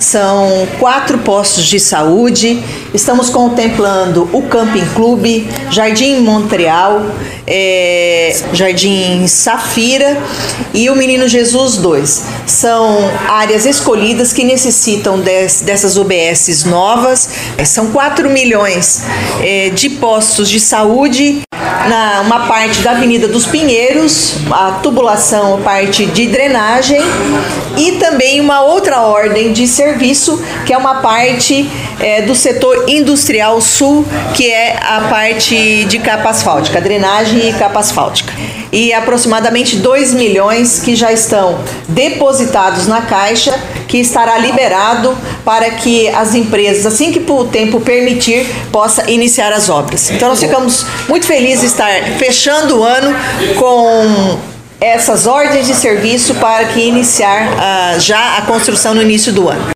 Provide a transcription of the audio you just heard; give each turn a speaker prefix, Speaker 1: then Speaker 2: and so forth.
Speaker 1: São quatro postos de saúde. Estamos contemplando o Camping Clube, Jardim Montreal, é, Jardim Safira e o Menino Jesus 2. São áreas escolhidas que necessitam des, dessas UBSs novas. São 4 milhões é, de postos de saúde na uma parte da Avenida dos Pinheiros, a tubulação, a parte de drenagem e também uma outra ordem de serviço que é uma parte é, do setor industrial sul, que é a parte de capa asfáltica, drenagem e capa asfáltica. E aproximadamente 2 milhões que já estão depositados na caixa, que estará liberado para que as empresas, assim que o tempo permitir, possa iniciar as obras. Então nós ficamos muito felizes de estar fechando o ano com essas ordens de serviço para que iniciar uh, já a construção no início do ano.